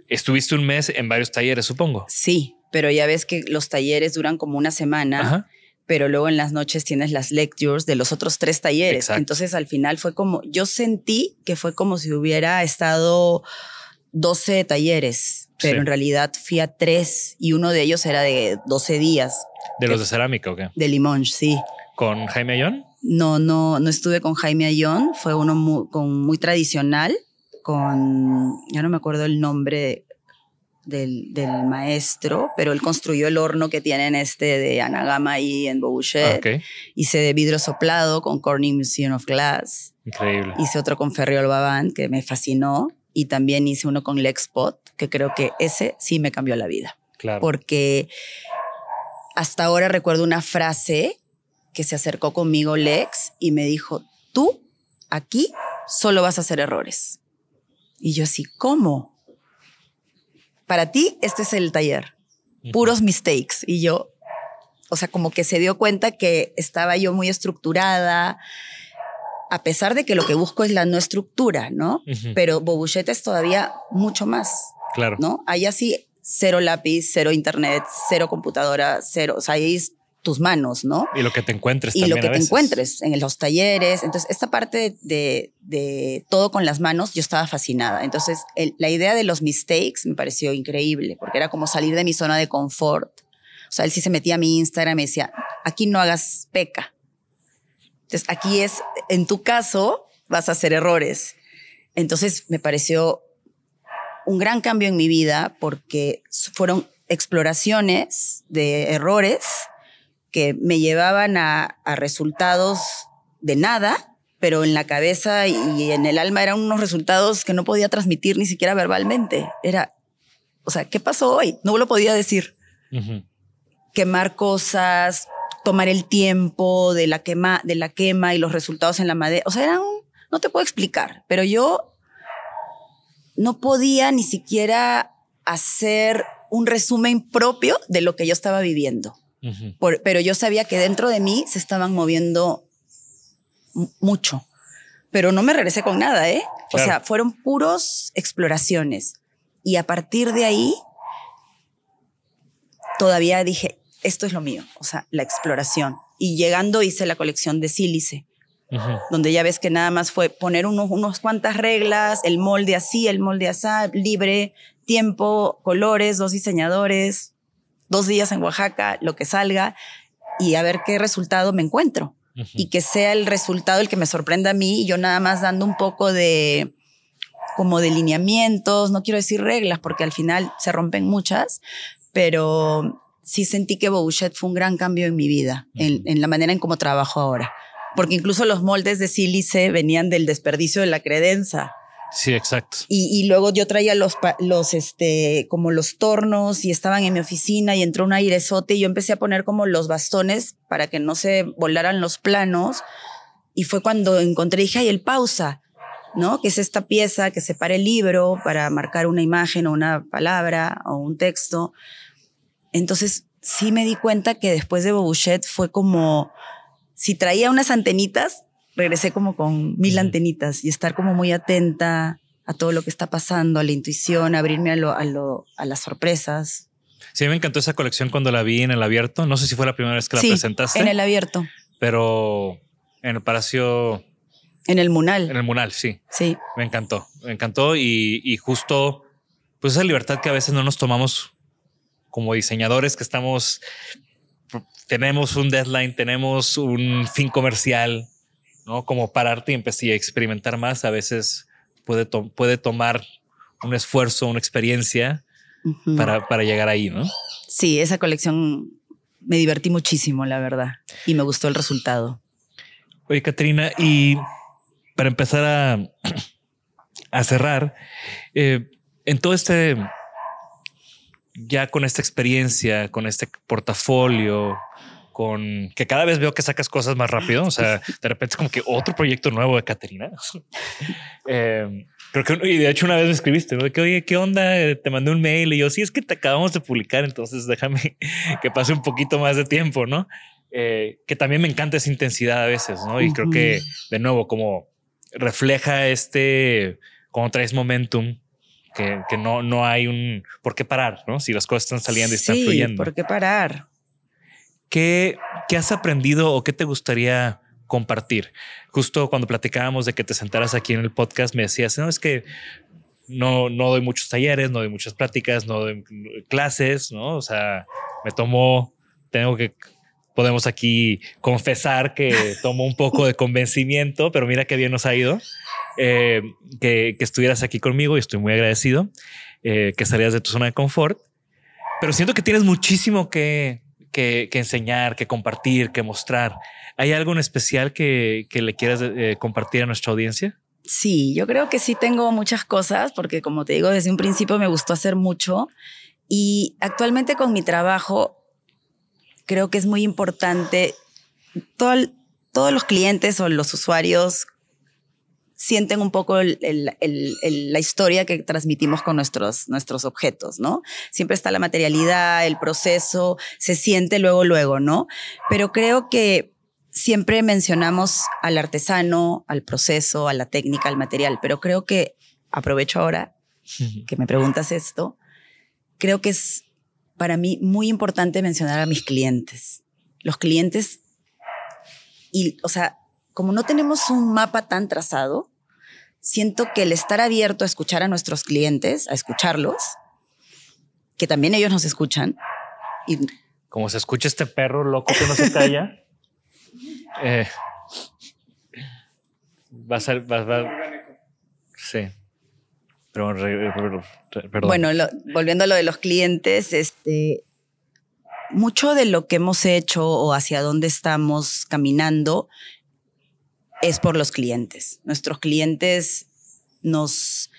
Estuviste un mes en varios talleres, supongo. Sí, pero ya ves que los talleres duran como una semana. Pero luego en las noches tienes las lectures de los otros tres talleres. Entonces al final fue como, yo sentí que fue como si hubiera estado 12 talleres, pero en realidad fui a tres y uno de ellos era de 12 días. ¿De los de cerámica o qué? De limón, sí. ¿Con Jaime Ayón? No, no, no estuve con Jaime Ayón, fue uno muy, con, muy tradicional, con, ya no me acuerdo el nombre del, maestro, pero él construyó el horno que tienen este de Anagama ahí en Bouchet. Ah, Hice de vidrio soplado con Corning Museum of Glass. Increíble. Hice otro con Ferriol Babán que me fascinó y también hice uno con Lexpot, que creo que ese sí me cambió la vida. Claro. Porque hasta ahora recuerdo una frase que se acercó conmigo Lex y me dijo, tú aquí solo vas a hacer errores. Y yo así, ¿cómo? Para ti, este es el taller. Puros mistakes. Y yo, o sea, como que se dio cuenta que estaba yo muy estructurada, a pesar de que lo que busco es la no estructura, ¿no? Pero Bobuchet es todavía mucho más. Claro. ¿No? Ahí así, cero lápiz, cero internet, cero computadora, cero. O sea, ahí tus manos, ¿no? Y lo que te encuentres. Y lo que te encuentres en los talleres. Entonces, esta parte de, todo con las manos, yo estaba fascinada. Entonces, la idea de los mistakes me pareció increíble, porque era como salir de mi zona de confort. O sea, él sí se metía a mi Instagram y me decía, aquí no hagas peca. Entonces, aquí es, en tu caso, vas a hacer errores. Entonces, me pareció un gran cambio en mi vida porque fueron exploraciones de errores que me llevaban a, resultados de nada, pero en la cabeza y en el alma eran unos resultados que no podía transmitir ni siquiera verbalmente. Era, o sea, ¿qué pasó hoy? No lo podía decir. Quemar cosas, tomar el tiempo de la quema, de la quema y los resultados en la madera. O sea, era un, no te puedo explicar, pero yo no podía ni siquiera hacer un resumen propio de lo que yo estaba viviendo pero yo sabía que dentro de mí se estaban moviendo mucho. Pero no me regresé con nada, ¿eh? O sea, fueron puros exploraciones. Y a partir de ahí, todavía dije, esto es lo mío, o sea, la exploración. Y llegando hice la colección de sílice, donde ya ves que nada más fue poner unos, unos cuantas reglas, el molde así, el molde así, libre, tiempo, colores, dos diseñadores, dos días en Oaxaca, lo que salga, y a ver qué resultado me encuentro. Y que sea el resultado el que me sorprenda a mí, y yo nada más dando un poco de como de lineamientos, no quiero decir reglas, porque al final se rompen muchas, pero sí sentí que Bouchet fue un gran cambio en mi vida, en, en, la manera en cómo trabajo ahora. Porque incluso los moldes de sílice venían del desperdicio de la credenza. Sí, exacto. Y, luego yo traía los, los, este, como los tornos y estaban en mi oficina y entró un airesote y yo empecé a poner como los bastones para que no se volaran los planos. Y fue cuando encontré, dije, ay, el pausa, ¿no? Que es esta pieza que separa el libro para marcar una imagen o una palabra o un texto. Entonces, sí me di cuenta que después de Bobuchet fue como, si traía unas antenitas, regresé como con mil antenitas y estar como muy atenta a todo lo que está pasando, a la intuición, abrirme a, lo, a, lo, a las sorpresas. Sí, me encantó esa colección cuando la vi en el abierto. No sé si fue la primera vez que la presentaste. En el abierto. Pero en el Palacio. En el Munal. En el Munal, sí. Sí. Me encantó. Me encantó y, y justo, pues esa libertad que a veces no nos tomamos como diseñadores que estamos, tenemos un deadline, tenemos un fin comercial, ¿no? Como pararte y empezar a experimentar más, a veces puede, puede tomar un esfuerzo, una experiencia para, para llegar ahí, ¿no? Sí, esa colección me divertí muchísimo, la verdad, y me gustó el resultado. Oye, Katrina, y para empezar a, a cerrar, eh, en todo este, ya con esta experiencia, con este portafolio, con que cada vez veo que sacas cosas más rápido. O sea, de repente es como que otro proyecto nuevo de Caterina. eh, creo que y de hecho una vez me escribiste ¿no? que oye, ¿qué onda? Te mandé un mail y yo sí es que te acabamos de publicar, entonces déjame que pase un poquito más de tiempo, no? Eh, que también me encanta esa intensidad a veces, no? Y creo que de nuevo, como refleja este, como traes momentum, que, que, no, no hay un por qué parar, ¿no? Si las cosas están saliendo y están fluyendo. ¿Por qué parar? ¿Qué, ¿Qué has aprendido o qué te gustaría compartir? Justo cuando platicábamos de que te sentaras aquí en el podcast, me decías, no, es que no, no doy muchos talleres, no doy muchas pláticas, no doy clases, ¿no? O sea, me tomo, tengo que podemos aquí confesar que tomó un poco de convencimiento, pero mira qué bien nos ha ido eh, que, que, estuvieras aquí conmigo y estoy muy agradecido eh, que salías de tu zona de confort. Pero siento que tienes muchísimo que, que, enseñar, que compartir, que mostrar. ¿Hay algo en especial que, que le quieras eh, compartir a nuestra audiencia? Sí, yo creo que sí tengo muchas cosas, porque como te digo, desde un principio me gustó hacer mucho y actualmente con mi trabajo creo que es muy importante. Todo, todos los clientes o los usuarios sienten un poco el, el, el, la historia que transmitimos con nuestros, nuestros objetos, ¿no? Siempre está la materialidad, el proceso, se siente luego, luego, ¿no? Pero creo que siempre mencionamos al artesano, al proceso, a la técnica, al material, pero creo que, aprovecho ahora que me preguntas esto, creo que es para mí muy importante mencionar a mis clientes. Los clientes, y, o sea, como no tenemos un mapa tan trazado, siento que el estar abierto a escuchar a nuestros clientes, a escucharlos, que también ellos nos escuchan. Y como se escucha este perro loco que no se calla, eh, va a ser, va, va, sí. Pero, perdón. Bueno, lo, volviendo a lo de los clientes, este, mucho de lo que hemos hecho o hacia dónde estamos caminando es por los clientes. Nuestros clientes nos,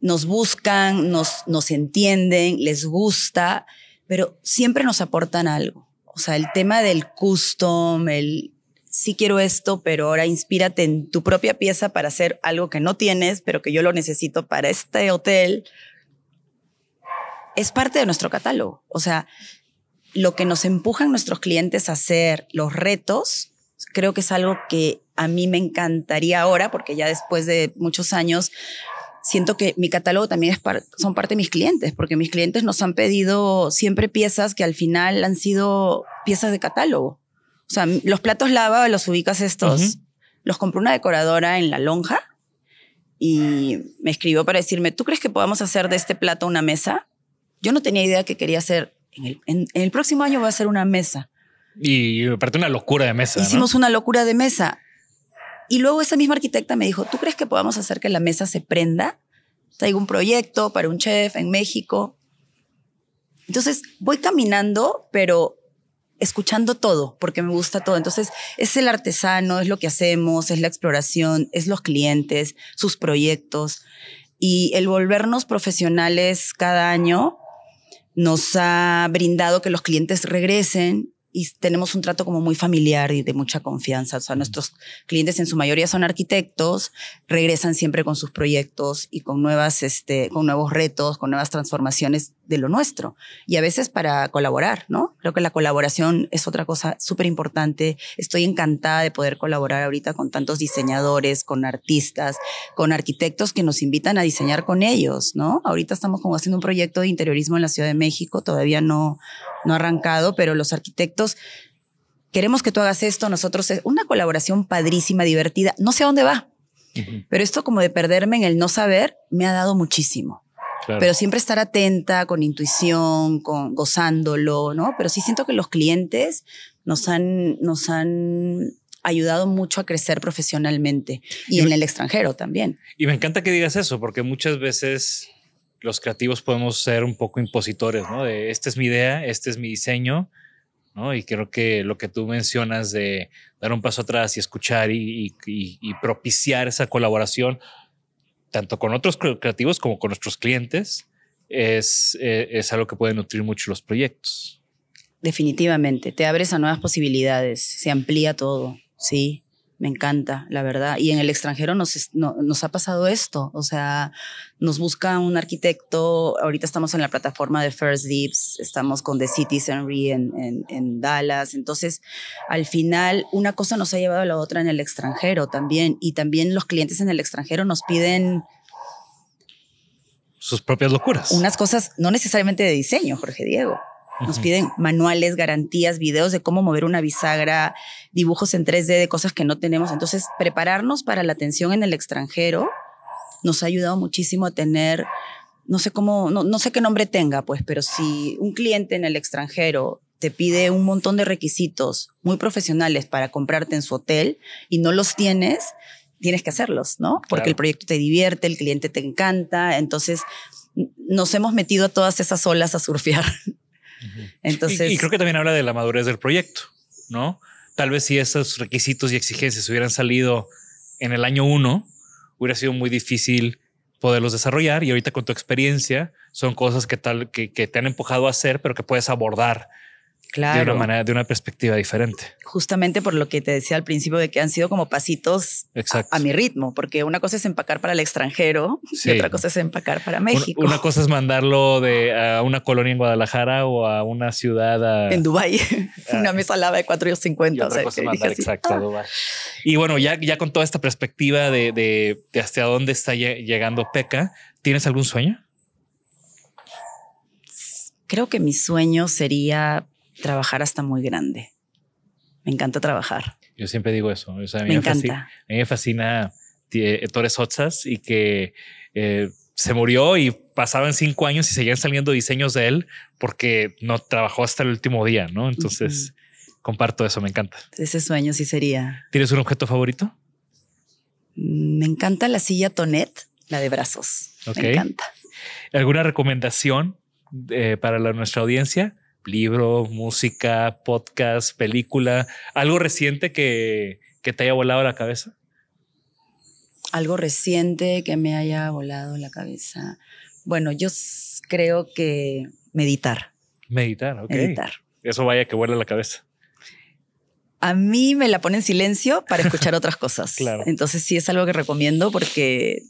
nos buscan, nos, nos entienden, les gusta, pero siempre nos aportan algo. O sea, el tema del custom, el sí quiero esto, pero ahora inspírate en tu propia pieza para hacer algo que no tienes, pero que yo lo necesito para este hotel. Es parte de nuestro catálogo. O sea, lo que nos empujan nuestros clientes a hacer, los retos, creo que es algo que a mí me encantaría ahora, porque ya después de muchos años siento que mi catálogo también es son parte de mis clientes, porque mis clientes nos han pedido siempre piezas que al final han sido piezas de catálogo. O sea, los platos lava, los ubicas estos, los compró una decoradora en la lonja y me escribió para decirme, ¿tú crees que podamos hacer de este plato una mesa? Yo no tenía idea que quería hacer, en el, en, el próximo año va a ser una mesa. Y aparte una locura de mesa. Hicimos una locura de mesa. Y luego esa misma arquitecta me dijo, ¿tú crees que podamos hacer que la mesa se prenda? Traigo un proyecto para un chef en México. Entonces voy caminando, pero escuchando todo, porque me gusta todo. Entonces, es el artesano, es lo que hacemos, es la exploración, es los clientes, sus proyectos. Y el volvernos profesionales cada año nos ha brindado que los clientes regresen y tenemos un trato como muy familiar y de mucha confianza. O sea, nuestros clientes en su mayoría son arquitectos, regresan siempre con sus proyectos y con nuevas, este, con nuevos retos, con nuevas transformaciones de lo nuestro. Y a veces para colaborar, ¿no? Creo que la colaboración es otra cosa súper importante. Estoy encantada de poder colaborar ahorita con tantos diseñadores, con artistas, con arquitectos que nos invitan a diseñar con ellos, ¿no? Ahorita estamos como haciendo un proyecto de interiorismo en la Ciudad de México, todavía no, no ha arrancado, pero los arquitectos queremos que tú hagas esto, nosotros es una colaboración padrísima, divertida, no sé a dónde va, uh -huh. pero esto como de perderme en el no saber me ha dado muchísimo. Claro. Pero siempre estar atenta, con intuición, con gozándolo, ¿no? Pero sí siento que los clientes nos han, nos han ayudado mucho a crecer profesionalmente y, y en me, el extranjero también. Y me encanta que digas eso, porque muchas veces los creativos podemos ser un poco impositores, ¿no? De esta es mi idea, este es mi diseño, ¿no? Y creo que lo que tú mencionas de dar un paso atrás y escuchar y, y, y propiciar esa colaboración, tanto con otros creativos como con nuestros clientes, es, eh, es algo que puede nutrir mucho los proyectos. Definitivamente, te abres a nuevas posibilidades, se amplía todo, sí. Me encanta, la verdad. Y en el extranjero nos, nos ha pasado esto. O sea, nos busca un arquitecto. Ahorita estamos en la plataforma de First Deeps, estamos con The Citizenry en, en, en Dallas. Entonces, al final, una cosa nos ha llevado a la otra en el extranjero también. Y también los clientes en el extranjero nos piden sus propias locuras. Unas cosas no necesariamente de diseño, Jorge Diego. Nos piden manuales, garantías, videos de cómo mover una bisagra, dibujos en 3D de cosas que no tenemos. Entonces, prepararnos para la atención en el extranjero nos ha ayudado muchísimo a tener, no sé cómo, no, no sé qué nombre tenga, pues, pero si un cliente en el extranjero te pide un montón de requisitos muy profesionales para comprarte en su hotel y no los tienes, tienes que hacerlos, ¿no? Porque el proyecto te divierte, el cliente te encanta. Entonces, nos hemos metido a todas esas olas a surfear. Entonces. Y, creo que también habla de la madurez del proyecto, ¿no? Tal vez si esos requisitos y exigencias hubieran salido en el año uno, hubiera sido muy difícil poderlos desarrollar y ahorita con tu experiencia son cosas que tal que, que te han empujado a hacer, pero que puedes abordar de una manera, de una perspectiva diferente. Justamente por lo que te decía al principio de que han sido como pasitos a, mi ritmo, porque una cosa es empacar para el extranjero y otra cosa es empacar para México. Una, cosa es mandarlo de a una colonia en Guadalajara o a una ciudad en Dubai, una mesa lava de 4.50. Y a ah". Y bueno, ya, ya con toda esta perspectiva de, de, de hasta dónde está llegando Peca, ¿tienes algún sueño? Creo que mi sueño sería trabajar hasta muy grande. Me encanta trabajar. Yo siempre digo eso. me, encanta. A mí me fascina eh, Torres Otzas y que eh, se murió y pasaban cinco años y seguían saliendo diseños de él porque no trabajó hasta el último día, ¿no? Entonces, comparto eso, me encanta. Ese sueño sí sería. ¿Tienes un objeto favorito? Mm, me encanta la silla Tonet, la de brazos. Me encanta. ¿Alguna recomendación eh, para nuestra audiencia? Libro, música, podcast, película, algo reciente que, te haya volado la cabeza? Algo reciente que me haya volado la cabeza. Bueno, yo creo que meditar. Meditar, ok. Meditar. Eso vaya que vuela la cabeza. A mí me la pone en silencio para escuchar otras cosas. Claro. Entonces sí es algo que recomiendo porque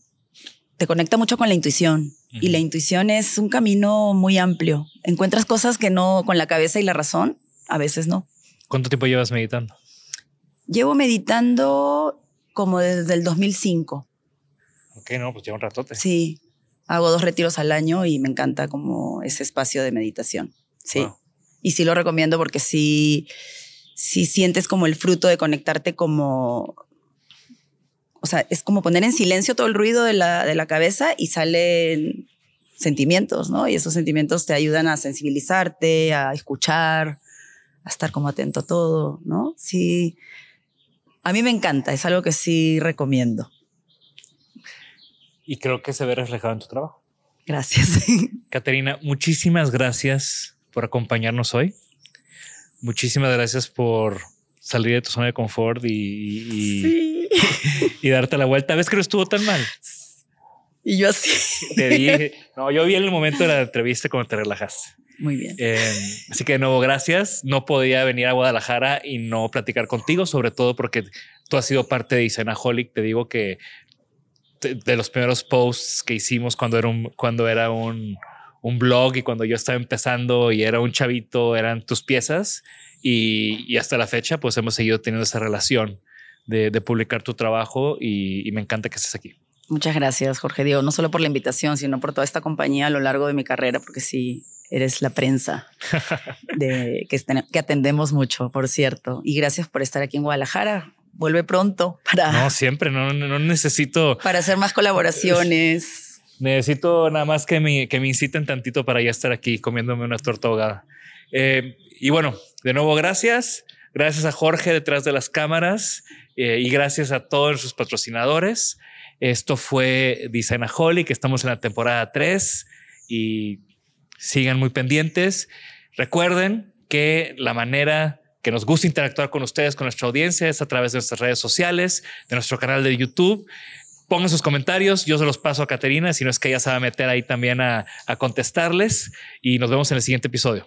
te conecta mucho con la intuición. Y la intuición es un camino muy amplio. Encuentras cosas que no con la cabeza y la razón, a veces no. ¿Cuánto tiempo llevas meditando? Llevo meditando como desde el 2005. Ok, no, pues lleva un ratote. Sí, hago dos retiros al año y me encanta como ese espacio de meditación. Sí. Y sí lo recomiendo porque sí, sí sientes como el fruto de conectarte como o sea, es como poner en silencio todo el ruido de la, de la cabeza y salen sentimientos, ¿no? Y esos sentimientos te ayudan a sensibilizarte, a escuchar, a estar como atento a todo, ¿no? Sí, a mí me encanta, es algo que sí recomiendo. Y creo que se ve reflejado en tu trabajo. Gracias. Caterina, muchísimas gracias por acompañarnos hoy. Muchísimas gracias por salir de tu zona de confort y, y, darte la vuelta. ¿Ves que no estuvo tan mal? Y yo así. Te dije, no, yo vi en el momento de la entrevista cómo te relajaste. Muy bien. Em, así que de nuevo, gracias. No podía venir a Guadalajara y no platicar contigo, sobre todo porque tú has sido parte de Designaholic. Te digo que de, los primeros posts que hicimos cuando era un, cuando era un, un blog y cuando yo estaba empezando y era un chavito, eran tus piezas y, hasta la fecha, pues hemos seguido teniendo esa relación de, publicar tu trabajo y, me encanta que estés aquí. Muchas gracias, Jorge Diego, no solo por la invitación, sino por toda esta compañía a lo largo de mi carrera, porque sí, eres la prensa de, que, que atendemos mucho, por cierto. Y gracias por estar aquí en Guadalajara. Vuelve pronto para. No, siempre, no, no necesito. Para hacer más colaboraciones. Necesito nada más que me, que me inciten tantito para ya estar aquí comiéndome una torta ahogada. Eh, y bueno, de nuevo, gracias. Gracias a Jorge detrás de las cámaras eh, y gracias a todos sus patrocinadores. Esto fue Designaholic. Estamos en la temporada 3 y sigan muy pendientes. Recuerden que la manera que nos gusta interactuar con ustedes, con nuestra audiencia, es a través de nuestras redes sociales, de nuestro canal de YouTube. Pongan sus comentarios, yo se los paso a Caterina, si no es que ella se va a meter ahí también a, a contestarles y nos vemos en el siguiente episodio.